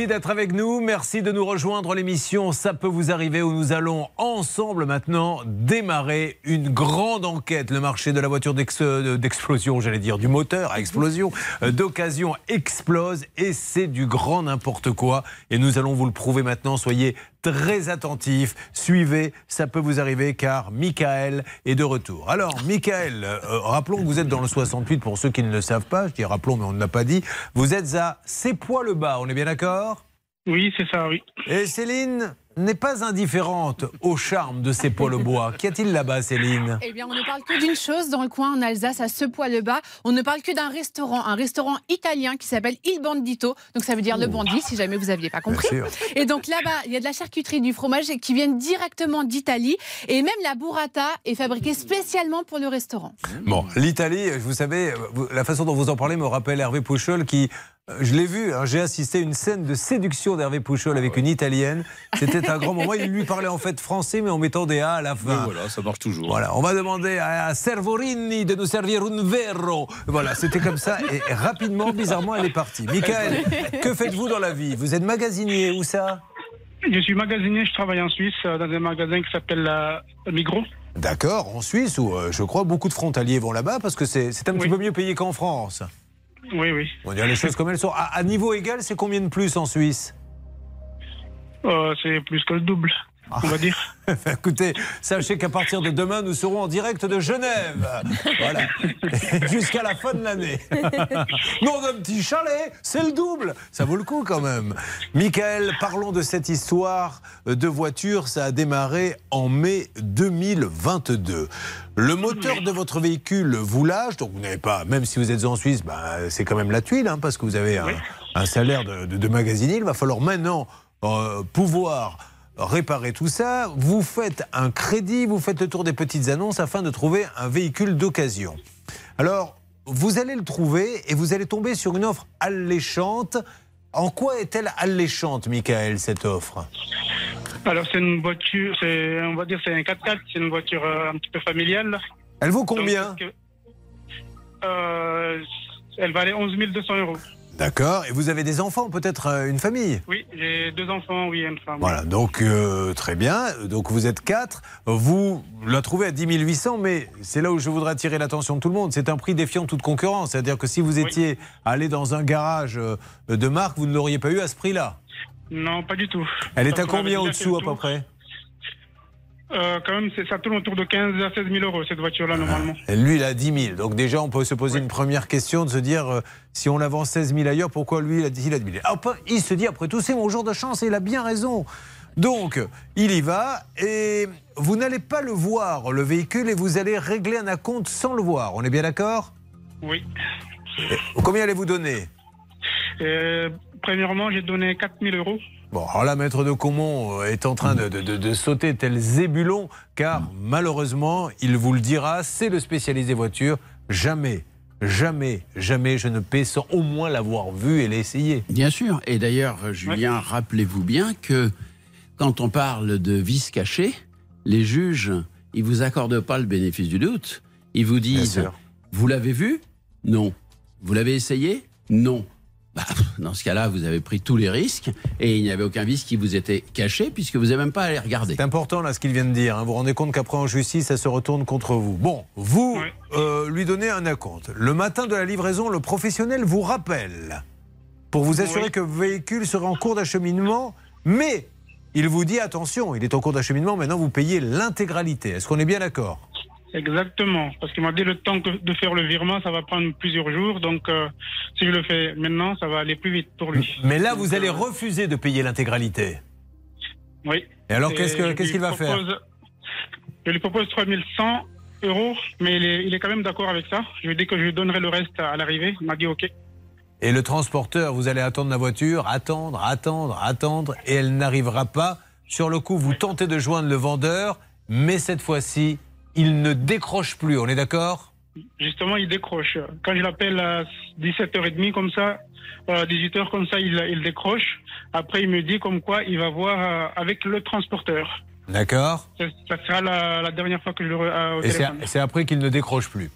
Merci d'être avec nous. Merci de nous rejoindre l'émission Ça peut vous arriver où nous allons ensemble maintenant démarrer une grande enquête. Le marché de la voiture euh, d'explosion, j'allais dire, du moteur à explosion, euh, d'occasion explose et c'est du grand n'importe quoi. Et nous allons vous le prouver maintenant. Soyez très attentifs. Suivez, ça peut vous arriver car Michael est de retour. Alors, Michael, euh, rappelons que vous êtes dans le 68 pour ceux qui ne le savent pas. Je dis rappelons, mais on ne l'a pas dit. Vous êtes à le bas, on est bien d'accord? Oui, c'est ça, oui. Et Céline? N'est pas indifférente au charme de ces poils bois. Qu'y a-t-il là-bas, Céline Eh bien, on ne parle que d'une chose dans le coin en Alsace, à ce poil bas. On ne parle que d'un restaurant, un restaurant italien qui s'appelle Il Bandito. Donc, ça veut dire le bandit, si jamais vous n'aviez pas compris. Et donc, là-bas, il y a de la charcuterie, du fromage qui viennent directement d'Italie. Et même la burrata est fabriquée spécialement pour le restaurant. Bon, l'Italie, vous savez, la façon dont vous en parlez me rappelle Hervé Pouchol qui je l'ai vu, hein, j'ai assisté à une scène de séduction d'Hervé Pouchol avec une Italienne. C'était un grand moment. Il lui parlait en fait français, mais en mettant des A à la fin. voilà, ça marche toujours. Voilà, on va demander à Servorini de nous servir un verro. Voilà, c'était comme ça. Et rapidement, bizarrement, elle est partie. Michael, que faites-vous dans la vie? Vous êtes magasinier, où ça? Je suis magasinier, je travaille en Suisse, euh, dans un magasin qui s'appelle la Migros. D'accord, en Suisse, où euh, je crois beaucoup de frontaliers vont là-bas, parce que c'est un petit peu mieux payé qu'en France. Oui, oui. On dire les choses comme elles sont. À, niveau égal, c'est combien de plus en Suisse? Euh, C'est plus que le double on va dire. Écoutez, sachez qu'à partir de demain, nous serons en direct de Genève. Voilà. Jusqu'à la fin de l'année. Non, d'un petit chalet, c'est le double. Ça vaut le coup quand même. Michael, parlons de cette histoire de voiture. Ça a démarré en mai 2022. Le moteur de votre véhicule vous lâche, donc vous n'avez pas, même si vous êtes en Suisse, bah, c'est quand même la tuile, hein, parce que vous avez un, salaire de, de, magasinier. Il va falloir maintenant euh, pouvoir réparer tout ça, vous faites un crédit, vous faites le tour des petites annonces afin de trouver un véhicule d'occasion. Alors, vous allez le trouver et vous allez tomber sur une offre alléchante. En quoi est-elle alléchante, Michael, cette offre? Alors, c'est une voiture, on va dire c'est un 4x4, c'est une voiture euh, un petit peu familiale. Elle vaut combien? Euh, Elle valait 11 200 euros. D'accord. Et vous avez des enfants, peut-être euh, une famille? Oui, j'ai deux enfants, oui, une femme. Voilà, donc euh, très bien. Donc vous êtes quatre. Vous la trouvez à 10 800, mais c'est là où je voudrais attirer l'attention de tout le monde. C'est un prix défiant toute concurrence. C'est-à-dire que si vous étiez allé dans un garage euh, de marque, vous ne l'auriez pas eu à ce prix-là? Non, pas du tout. Elle est à combien au-dessous à peu près? Euh, quand même, ça tourne autour de 15 à 16 000 euros, cette voiture-là, normalement. lui, il a 10 000. Donc, déjà, on peut se poser une première question de se dire euh, si on la vend 16 000 ailleurs, pourquoi lui, il a 10 000 Il se dit, après tout, c'est mon jour de chance et il a bien raison. Donc, il y va et vous n'allez pas le voir, le véhicule, et vous allez régler un acompte sans le voir. On est bien d'accord? Oui. combien allez-vous donner? Euh, Premièrement, j'ai donné 4 000 euros. Bon, alors là, Maître de Comont euh, est en train de, sauter tel zébulon, car malheureusement, il vous le dira, c'est le spécialisé voiture. Jamais, jamais, jamais je ne paie sans au moins l'avoir vu et l'essayer. Bien sûr. Et d'ailleurs, Julien, rappelez-vous bien que quand on parle de vice caché, les juges, ils vous accordent pas le bénéfice du doute. Ils vous disent, vous l'avez vu? Non. Vous l'avez essayé? Non. Bah, dans ce cas-là, vous avez pris tous les risques et il n'y avait aucun vice qui vous était caché puisque vous n'avez même pas à les regarder. C'est important là ce qu'il vient de dire. Hein. Vous vous rendez compte qu'après en justice, ça se retourne contre vous. Bon, vous euh, lui donnez un acompte. Le matin de la livraison, le professionnel vous rappelle pour vous assurer que le véhicule sera en cours d'acheminement, mais il vous dit attention, il est en cours d'acheminement, maintenant vous payez l'intégralité. Est-ce qu'on est bien d'accord? Exactement, parce qu'il m'a dit le temps de faire le virement, ça va prendre plusieurs jours. Donc, euh, si je le fais maintenant, ça va aller plus vite pour lui. Mais là, vous allez euh, refuser de payer l'intégralité. Oui. Et alors, qu'est-ce qu'il va faire Je lui propose 3100 euros, mais il est, il est quand même d'accord avec ça. Je lui ai dit que je lui donnerai le reste à l'arrivée. Il m'a dit OK. Et le transporteur, vous allez attendre la voiture, attendre, attendre, attendre, et elle n'arrivera pas. Sur le coup, vous tentez de joindre le vendeur, mais cette fois-ci, il ne décroche plus, on est d'accord? Justement, il décroche. Quand je l'appelle à 17h30 comme ça, à 18h comme ça, il, décroche. Après, il me dit comme quoi il va voir euh, avec le transporteur. D'accord. Ça, sera la, dernière fois que je le euh, au téléphone. Et c'est après qu'il ne décroche plus.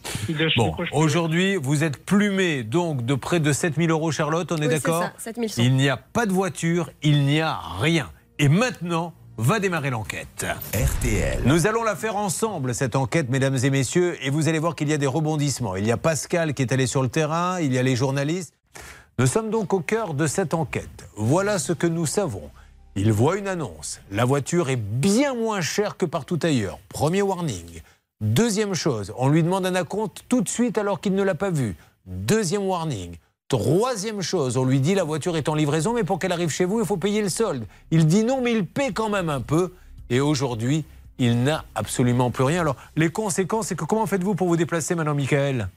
bon, aujourd'hui, vous êtes plumé donc de près de 7000 euros, Charlotte, on est d'accord? Il n'y a pas de voiture, il n'y a rien. Et maintenant, va démarrer l'enquête. RTL. Nous allons la faire ensemble, cette enquête, mesdames et messieurs, et vous allez voir qu'il y a des rebondissements. Il y a Pascal qui est allé sur le terrain, il y a les journalistes. Nous sommes donc au cœur de cette enquête. Voilà ce que nous savons. Il voit une annonce. La voiture est bien moins chère que partout ailleurs. Premier warning. Deuxième chose, on lui demande un acompte tout de suite alors qu'il ne l'a pas vu. Deuxième warning. Troisième chose, on lui dit la voiture est en livraison, mais pour qu'elle arrive chez vous, il faut payer le solde. Il dit non, mais il paie quand même un peu. Et aujourd'hui, il n'a absolument plus rien. Alors, les conséquences, c'est que comment faites-vous pour vous déplacer maintenant, Michael?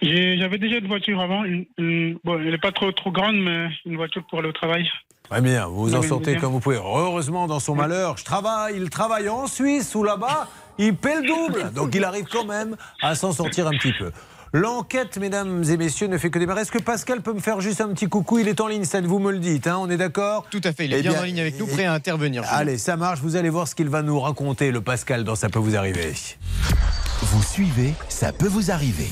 J'avais déjà une voiture avant. bon, elle n'est pas trop, trop grande, mais une voiture pour aller au travail. Très bien, vous vous en sortez comme vous pouvez. Heureusement, dans son malheur, je travaille, il travaille en Suisse ou là-bas, il paie le double. Donc il arrive quand même à s'en sortir un petit peu. L'enquête, mesdames et messieurs, ne fait que démarrer. Est-ce que Pascal peut me faire juste un petit coucou Il est en ligne, ça vous me le dites, hein, on est d'accord Tout à fait, il est eh bien, en ligne avec nous, prêt à intervenir. Allez, ça marche, vous allez voir ce qu'il va nous raconter, le Pascal, dans Ça peut vous arriver. Vous suivez, ça peut vous arriver.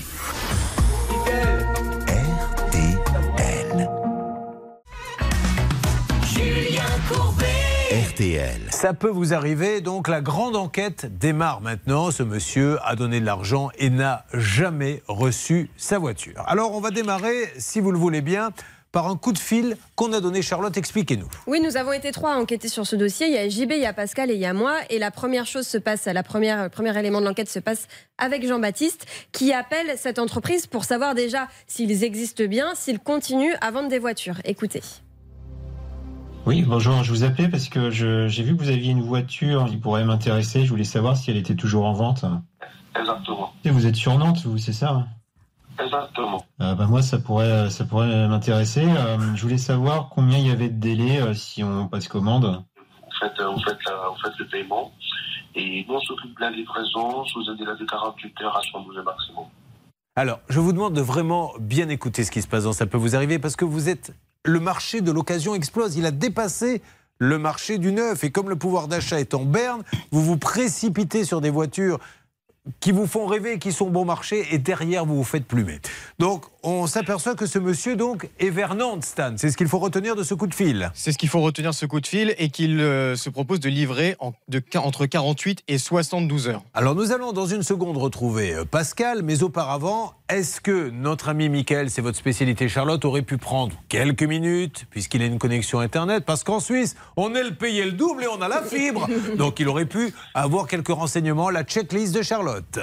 RTL. Julien Courbet. RTL. Ça peut vous arriver, donc la grande enquête démarre maintenant. Ce monsieur a donné de l'argent et n'a jamais reçu sa voiture. Alors on va démarrer, si vous le voulez bien, par un coup de fil qu'on a donné. Charlotte, expliquez-nous. Oui, nous avons été trois à enquêter sur ce dossier. Il y a JB, il y a Pascal et il y a moi. Et la première chose se passe, la première, le premier élément de l'enquête se passe avec Jean-Baptiste, qui appelle cette entreprise pour savoir déjà s'ils existent bien, s'ils continuent à vendre des voitures. Écoutez. Oui, bonjour, je vous appelais parce que j'ai vu que vous aviez une voiture qui pourrait m'intéresser. Je voulais savoir si elle était toujours en vente. Exactement. Et vous êtes sur Nantes, vous, c'est ça Exactement. Euh, bah, moi, ça pourrait, ça pourrait m'intéresser. Euh, je voulais savoir combien il y avait de délai euh, si on passe commande. Vous faites, vous, faites vous faites le paiement et nous, on s'occupe de la livraison sous un délai de 48 heures à 72 maximum. Alors, je vous demande de vraiment bien écouter ce qui se passe dans Ça peut vous arriver parce que vous êtes le marché de l'occasion explose. Il a dépassé le marché du neuf. Et comme le pouvoir d'achat est en berne, vous vous précipitez sur des voitures qui vous font rêver, qui sont bon marché, et derrière, vous vous faites plumer. Donc, on s'aperçoit que ce monsieur donc est vers Nantes, Stan. C'est ce qu'il faut retenir de ce coup de fil. C'est ce qu'il faut retenir de ce coup de fil et qu'il euh, se propose de livrer entre 48 et 72 heures. Alors nous allons dans une seconde retrouver euh, Pascal, mais auparavant, est-ce que notre ami Michael, c'est votre spécialité Charlotte, aurait pu prendre quelques minutes puisqu'il a une connexion Internet? Parce qu'en Suisse, on est le payé le double et on a la fibre. Donc il aurait pu avoir quelques renseignements, la checklist de Charlotte.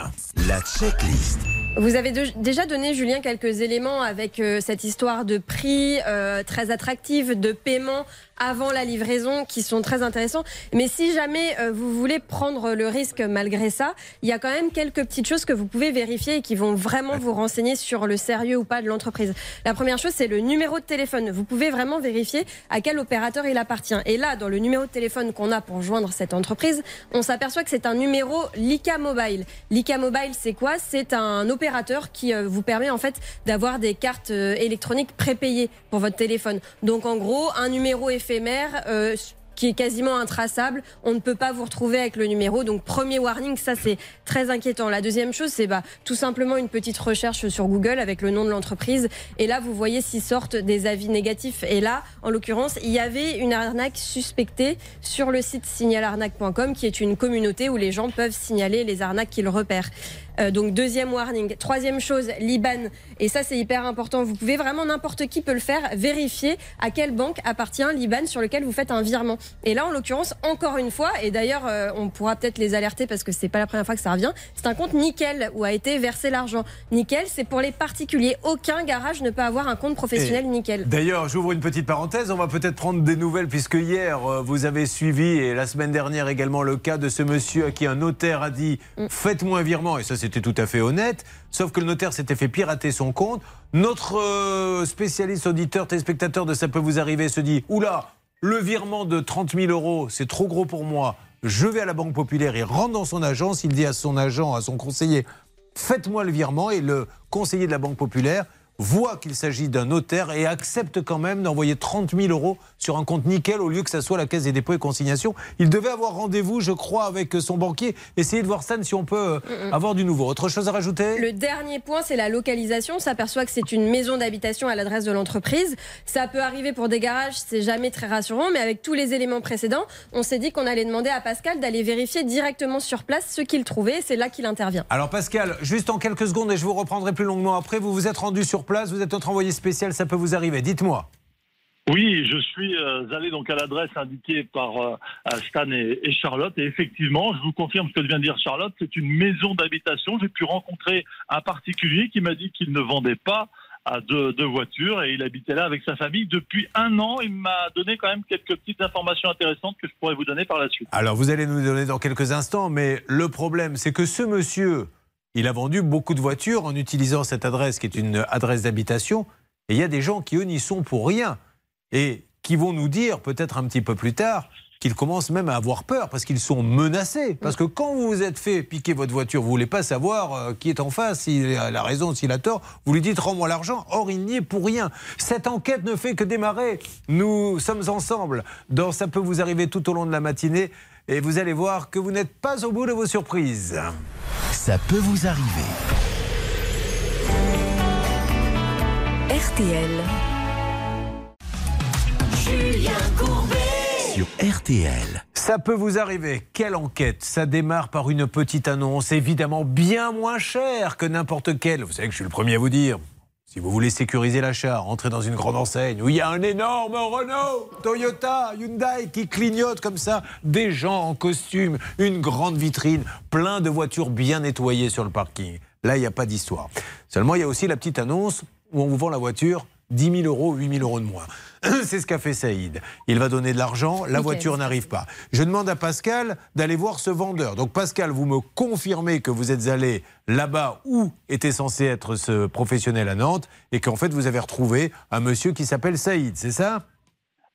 La checklist. Vous avez déjà donné, Julien, quelques éléments avec euh, cette histoire de prix euh, très attractif, de paiement avant la livraison qui sont très intéressants. Mais si jamais euh, vous voulez prendre le risque malgré ça, il y a quand même quelques petites choses que vous pouvez vérifier et qui vont vraiment vous renseigner sur le sérieux ou pas de l'entreprise. La première chose, c'est le numéro de téléphone. Vous pouvez vraiment vérifier à quel opérateur il appartient. Et là, dans le numéro de téléphone qu'on a pour joindre cette entreprise, on s'aperçoit que c'est un numéro Lika Mobile. Lika Mobile, c'est quoi? C'est un opérateur qui euh, vous permet en fait d'avoir des cartes euh, électroniques prépayées pour votre téléphone. Donc en gros, un numéro éphémère. Euh, qui est quasiment intraçable. On ne peut pas vous retrouver avec le numéro. Donc premier warning, ça c'est très inquiétant. La deuxième chose, c'est bah, tout simplement une petite recherche sur Google avec le nom de l'entreprise. Et là, vous voyez s'ils sortent des avis négatifs. Et là, en l'occurrence, il y avait une arnaque suspectée sur le site signalarnaque.com, qui est une communauté où les gens peuvent signaler les arnaques qu'ils repèrent. Euh, donc deuxième warning. Troisième chose, l'IBAN. Et ça c'est hyper important. Vous pouvez vraiment n'importe qui peut le faire. Vérifier à quelle banque appartient l'IBAN sur lequel vous faites un virement. Et là en l'occurrence encore une fois, et d'ailleurs euh, on pourra peut-être les alerter parce que c'est pas la première fois que ça revient. C'est un compte nickel où a été versé l'argent. Nickel, c'est pour les particuliers. Aucun garage ne peut avoir un compte professionnel nickel. D'ailleurs, j'ouvre une petite parenthèse. On va peut-être prendre des nouvelles puisque hier euh, vous avez suivi et la semaine dernière également le cas de ce monsieur à qui un notaire a dit mm. faites-moi un virement. Et ça c'était tout à fait honnête, sauf que le notaire s'était fait pirater son compte. Notre euh, spécialiste auditeur, téléspectateur de Ça peut vous arriver se dit Oula, le virement de 30 000 euros, c'est trop gros pour moi. Je vais à la Banque Populaire, il rentre dans son agence, il dit à son agent, à son conseiller Faites-moi le virement. Et le conseiller de la Banque Populaire voit qu'il s'agit d'un notaire et accepte quand même d'envoyer 30 000 euros sur un compte nickel au lieu que ça soit la caisse des dépôts et consignations. Il devait avoir rendez-vous, je crois, avec son banquier. Essayez de voir ça si on peut euh, avoir du nouveau. Autre chose à rajouter? Le dernier point, c'est la localisation. On s'aperçoit que c'est une maison d'habitation à l'adresse de l'entreprise. Ça peut arriver pour des garages, c'est jamais très rassurant, mais avec tous les éléments précédents, on s'est dit qu'on allait demander à Pascal d'aller vérifier directement sur place ce qu'il trouvait. C'est là qu'il intervient. Alors Pascal, juste en quelques secondes, et je vous reprendrai plus longuement après, vous vous êtes rendu sur place, vous êtes notre envoyé spécial, ça peut vous arriver. Dites-moi. Oui, je suis euh, allé donc à l'adresse indiquée par euh, Stan et, Charlotte et effectivement, je vous confirme ce que vient de dire Charlotte, c'est une maison d'habitation. J'ai pu rencontrer un particulier qui m'a dit qu'il ne vendait pas à deux, deux voitures et il habitait là avec sa famille depuis un an. Il m'a donné quand même quelques petites informations intéressantes que je pourrais vous donner par la suite. Alors vous allez nous donner dans quelques instants, mais le problème c'est que ce monsieur, il a vendu beaucoup de voitures en utilisant cette adresse qui est une adresse d'habitation et il y a des gens qui eux n'y sont pour rien et qui vont nous dire peut-être un petit peu plus tard qu'ils commencent même à avoir peur parce qu'ils sont menacés. Parce que quand vous vous êtes fait piquer votre voiture, vous voulez pas savoir euh, qui est en face, s'il a la raison, s'il a tort. Vous lui dites rends-moi l'argent. Or, il n'y est pour rien. Cette enquête ne fait que démarrer. Nous sommes ensemble. Dans Ça peut vous arriver tout au long de la matinée. Et vous allez voir que vous n'êtes pas au bout de vos surprises. Ça peut vous arriver. RTL. Julien Courbet. Sur RTL. Ça peut vous arriver. Quelle enquête? Ça démarre par une petite annonce, évidemment bien moins chère que n'importe quelle. Vous savez que je suis le premier à vous dire. Si vous voulez sécuriser l'achat, entrez dans une grande enseigne où il y a un énorme Renault, Toyota, Hyundai qui clignote comme ça, des gens en costume, une grande vitrine, plein de voitures bien nettoyées sur le parking. Là, il n'y a pas d'histoire. Seulement, il y a aussi la petite annonce où on vous vend la voiture 10 000 euros, 8 000 euros de moins. C'est ce qu'a fait Saïd. Il va donner de l'argent, la voiture n'arrive pas. Je demande à Pascal d'aller voir ce vendeur. Donc Pascal, vous me confirmez que vous êtes allé là-bas où était censé être ce professionnel à Nantes et qu'en fait vous avez retrouvé un monsieur qui s'appelle Saïd, c'est ça?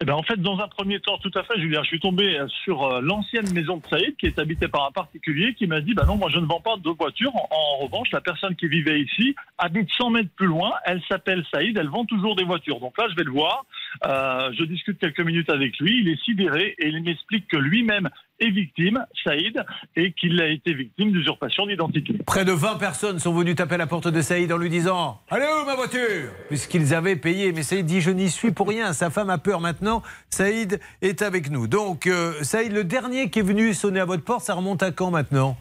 Eh ben, en fait, dans un premier temps, tout à fait, Julien, je suis tombé sur euh, l'ancienne maison de Saïd qui est habitée par un particulier qui m'a dit bah non, moi je ne vends pas de voiture. En, en revanche, la personne qui vivait ici habite 100 mètres plus loin. Elle s'appelle Saïd, elle vend toujours des voitures. Donc là, je vais le voir. Euh, je discute quelques minutes avec lui. Il est sidéré et il m'explique que lui-même est victime, Saïd, et qu'il a été victime d'usurpation d'identité. Près de 20 personnes sont venues taper à la porte de Saïd en lui disant Allez où ma voiture Puisqu'ils avaient payé. Mais Saïd dit Je n'y suis pour rien. Sa femme a peur maintenant. Saïd est avec nous. Donc, euh, Saïd, le dernier qui est venu sonner à votre porte, ça remonte à quand maintenant?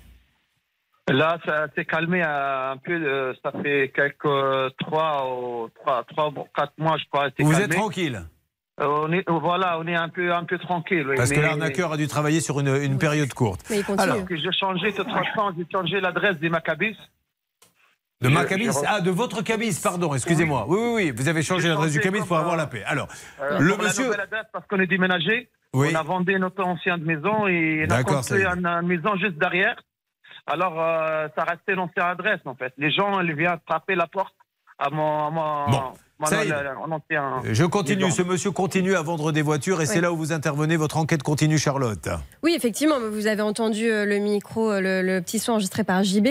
Là, ça s'est calmé un peu. euh, Ça fait quelques trois ou trois, trois, ou quatre mois, je crois. Vous calmé. êtes tranquille Euh, on est, voilà, on est un peu, un peu tranquille. oui, Parce que mais- l'arnaqueur a dû travailler sur une, une période courte. Alors que j'ai changé de façon, j'ai changé l'adresse des Maccabis. De ma cabis je- Ah, de votre cabis, pardon, excusez-moi. Oui, oui, oui, vous avez changé l'adresse du comme, pour avoir euh, la paix. Alors, Euh, le la monsieur. nouvelle adresse, parce qu'on est déménagé. Oui. On a vendu notre ancienne maison et on a construit une maison juste derrière. Alors, euh, ça restait l'ancienne adresse, en fait. Les gens, ils viennent frapper la porte à mon, à mon, ça mon ancien Je continue, ce monsieur continue à vendre des voitures et c'est là où vous intervenez. Votre enquête continue, Charlotte. Oui, effectivement, vous avez entendu euh, le micro, euh, le, le petit son enregistré par JB.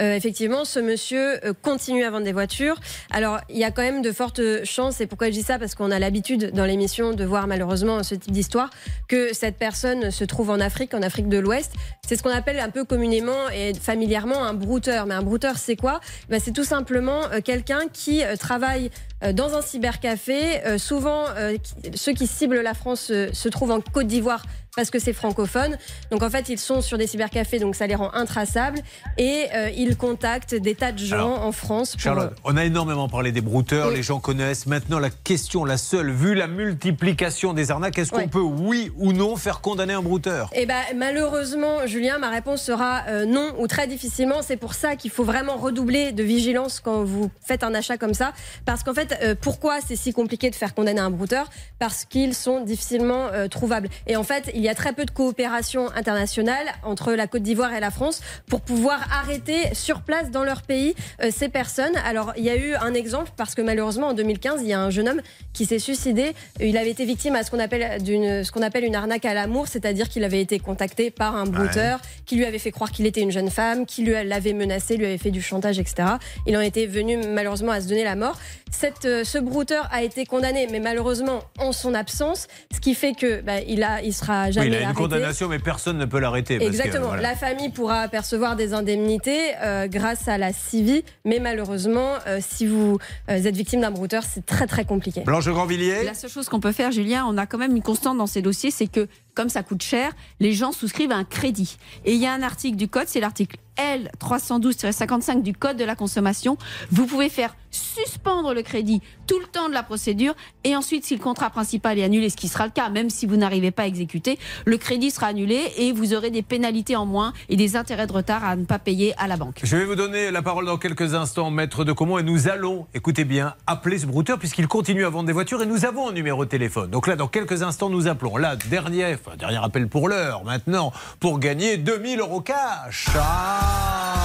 Euh, effectivement, ce monsieur continue à vendre des voitures. Alors, il y a quand même de fortes chances, et pourquoi je dis ça? Parce qu'on a l'habitude dans l'émission de voir malheureusement ce type d'histoire, que cette personne se trouve en Afrique, en Afrique de l'Ouest. C'est ce qu'on appelle un peu communément et familièrement un brouteur. Mais un brouteur, c'est quoi? Ben, C'est tout simplement quelqu'un qui travaille dans un cybercafé. Euh, souvent, euh, ceux qui ciblent la France euh, se trouvent en Côte d'Ivoire parce que c'est francophone. Donc en fait, ils sont sur des cybercafés, donc ça les rend intraçables. Et euh, ils contactent des tas de gens Alors, en France. Pour... Charlotte, on a énormément parlé des brouteurs, les gens connaissent. Maintenant, la question, la seule, vu la multiplication des arnaques, est-ce qu'on Ouais. peut, oui ou non, faire condamner un brouteur? Eh ben, malheureusement, Julien, ma réponse sera euh, non ou très difficilement. C'est pour ça qu'il faut vraiment redoubler de vigilance quand vous faites un achat comme ça. Parce qu'en fait, euh, pourquoi c'est si compliqué de faire condamner un brouteur? Parce qu'ils sont difficilement euh, trouvables. Et en fait, il il y a très peu de coopération internationale entre la Côte d'Ivoire et la France pour pouvoir arrêter sur place dans leur pays euh, ces personnes. Alors, il y a eu un exemple parce que malheureusement, en 2015, il y a un jeune homme qui s'est suicidé. Il avait été victime à ce qu'on appelle, d'une, ce qu'on appelle une arnaque à l'amour, c'est-à-dire qu'il avait été contacté par un brouteur qui lui avait fait croire qu'il était une jeune femme, qui lui l'avait menacé, lui avait fait du chantage, etc. Il en était venu malheureusement à se donner la mort. Cette, euh, ce brouteur a été condamné, mais malheureusement en son absence, ce qui fait que bah, il a, il sera jamais Oui, il a une arrêté. condamnation, mais personne ne peut l'arrêter. parce que, Exactement. voilà. La famille pourra percevoir des indemnités euh, grâce à la CIVI, mais malheureusement, euh, si vous euh, êtes victime d'un brouteur, c'est très très compliqué. Blanche Grandvilliers La seule chose qu'on peut faire, Julien, on a quand même une constante dans ces dossiers, c'est que comme ça coûte cher, les gens souscrivent à un crédit. Et il y a un article du code, c'est l'article L312-55 du code de la consommation. Vous pouvez faire suspendre le crédit tout le temps de la procédure et ensuite, si le contrat principal est annulé, ce qui sera le cas, même si vous n'arrivez pas à exécuter, le crédit sera annulé et vous aurez des pénalités en moins et des intérêts de retard à ne pas payer à la banque. Je vais vous donner la parole dans quelques instants, maître de Comont, et nous allons, écoutez bien, appeler ce brouteur puisqu'il continue à vendre des voitures et nous avons un numéro de téléphone. Donc là, dans quelques instants, nous appelons. Là, dernier, enfin, dernier appel pour l'heure, maintenant, pour gagner 2000 euros cash. Ah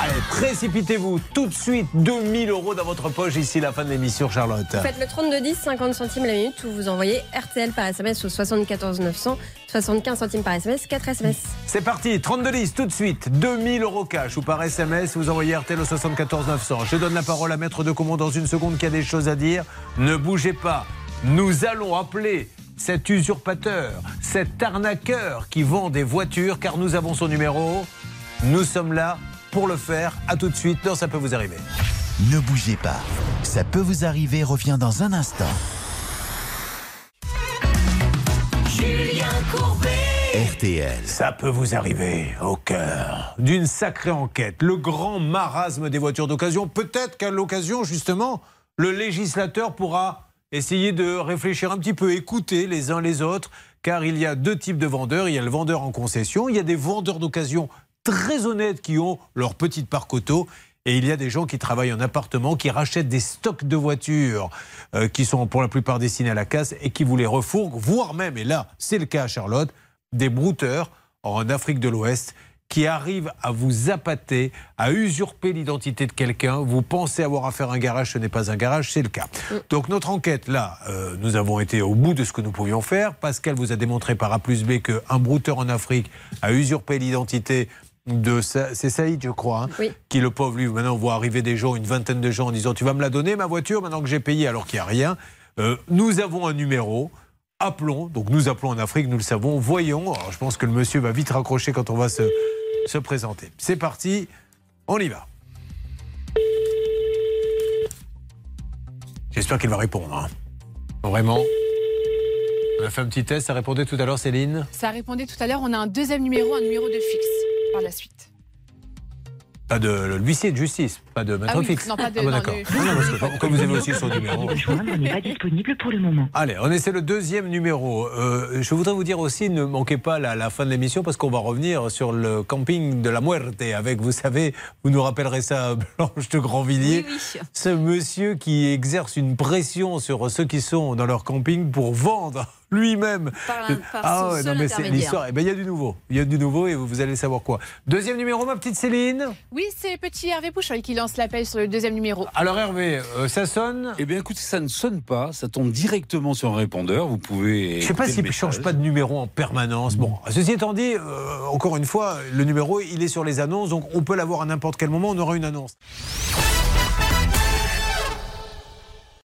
Allez, précipitez-vous tout de suite, 2000 euros dans votre poche ici la fin de l'émission, Charlotte. Faites le 32 10, 50 centimes la minute, ou vous envoyez RTL par SMS au 74 900, 75 centimes par SMS, 4 SMS. C'est parti, 32 10 tout de suite, 2000 euros cash ou par SMS, vous envoyez RTL au 74 900. Je donne la parole à Maître de Comont dans une seconde qui a des choses à dire. Ne bougez pas, nous allons appeler cet usurpateur, cet arnaqueur qui vend des voitures car nous avons son numéro. Nous sommes là pour le faire. À tout de suite dans Ça peut vous arriver. Ne bougez pas. Ça peut vous arriver revient dans un instant. Julien Courbet. RTL. Ça peut vous arriver au cœur d'une sacrée enquête. Le grand marasme des voitures d'occasion. Peut-être qu'à l'occasion, justement, le législateur pourra essayer de réfléchir un petit peu, écouter les uns les autres, car il y a deux types de vendeurs. Il y a le vendeur en concession, il y a des vendeurs d'occasion très honnêtes qui ont leur petite parc auto. Et il y a des gens qui travaillent en appartement, qui rachètent des stocks de voitures euh, qui sont pour la plupart destinés à la casse et qui vous les refourguent, voire même, et là c'est le cas à Charlotte, des brouteurs en Afrique de l'Ouest qui arrivent à vous appâter, à usurper l'identité de quelqu'un. Vous pensez avoir affaire à un garage, ce n'est pas un garage, c'est le cas. Donc notre enquête, là, euh, nous avons été au bout de ce que nous pouvions faire. Pascal vous a démontré par A plus B qu'un brouteur en Afrique a usurpé l'identité de c'est Saïd, je crois, hein, qui le pauvre lui. Maintenant, on voit arriver des gens, une vingtaine de gens, en disant tu vas me la donner ma voiture maintenant que j'ai payé alors qu'il n'y a rien. Euh, nous avons un numéro. Appelons, donc nous appelons en Afrique, nous le savons, voyons. Alors, je pense que le monsieur va vite raccrocher quand on va se, se présenter. C'est parti, on y va. J'espère qu'il va répondre. hein. Vraiment. On a fait un petit test, ça répondait tout à l'heure, Céline? Ça répondait tout à l'heure, on a un deuxième numéro, un numéro de fixe par la suite. Pas de l'huissier de justice, pas de maître Ah oui, fixe. non, pas de- Ah bon, d'accord. le- Ah non, parce que comme vous avez aussi son numéro. n'est pas disponible pour le moment. Allez, on essaie le deuxième numéro. Euh, je voudrais vous dire aussi, ne manquez pas la, la fin de l'émission parce qu'on va revenir sur le camping de la Muerte avec, vous savez, vous nous rappellerez ça, Blanche de Grandvilliers, ce monsieur qui exerce une pression sur ceux qui sont dans leur camping pour vendre lui-même. Par un- par ah ouais, non mais c'est l'histoire. Eh ben, il y a du nouveau. Il y a du nouveau et vous, vous allez savoir quoi. Deuxième numéro, ma petite Céline. Oui, c'est petit Hervé Pouchol qui lance l'appel sur le deuxième numéro. Alors Hervé, euh, ça sonne Eh bien, écoutez, ça ne sonne pas. Ça tombe directement sur un répondeur. Vous pouvez. Je sais pas s'il ne change pas de numéro en permanence. Bon, ceci étant dit, euh, encore une fois, le numéro, il est sur les annonces, donc on peut l'avoir à n'importe quel moment, on aura une annonce.